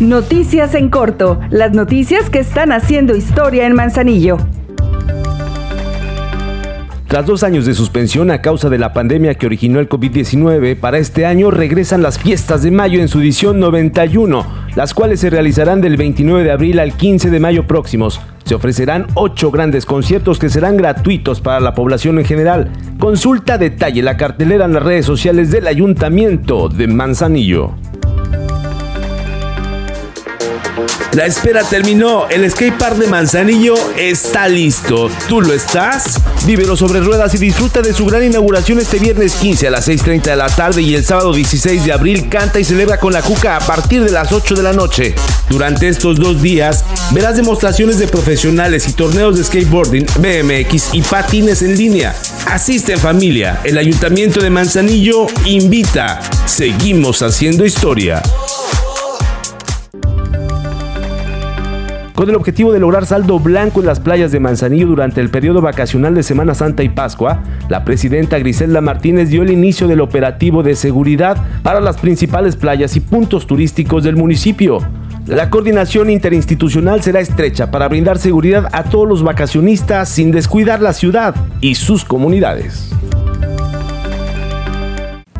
Noticias en corto, las noticias que están haciendo historia en Manzanillo. Tras dos años de suspensión a causa de la pandemia que originó el COVID-19, para este año regresan las fiestas de mayo en su edición 91, las cuales se realizarán del 29 de abril al 15 de mayo próximos. Se ofrecerán ocho grandes conciertos que serán gratuitos para la población en general. Consulta detalle la cartelera en las redes sociales del Ayuntamiento de Manzanillo. La espera terminó. El skate park de Manzanillo está listo. ¿Tú lo estás? Vívelo sobre ruedas y disfruta de su gran inauguración este viernes 15 a las 6.30 de la tarde y el sábado 16 de abril canta y celebra con la Cuca a partir de las 8 de la noche. Durante estos dos días verás demostraciones de profesionales y torneos de skateboarding, BMX y patines en línea. Asiste en familia. El Ayuntamiento de Manzanillo invita. Seguimos haciendo historia. Con el objetivo de lograr saldo blanco en las playas de Manzanillo durante el periodo vacacional de Semana Santa y Pascua, la presidenta Griselda Martínez dio el inicio del operativo de seguridad para las principales playas y puntos turísticos del municipio. La coordinación interinstitucional será estrecha para brindar seguridad a todos los vacacionistas sin descuidar la ciudad y sus comunidades.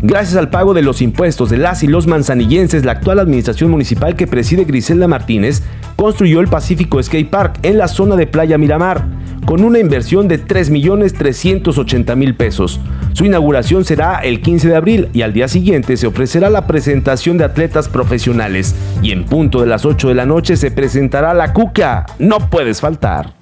Gracias al pago de los impuestos de las y los manzanillenses, la actual administración municipal que preside Griselda Martínez construyó el Pacífico Skate Park en la zona de Playa Miramar, con una inversión de 3.380.000 pesos. Su inauguración será el 15 de abril y al día siguiente se ofrecerá la presentación de atletas profesionales. Y en punto de las 8 de la noche se presentará la Cuca. No puedes faltar.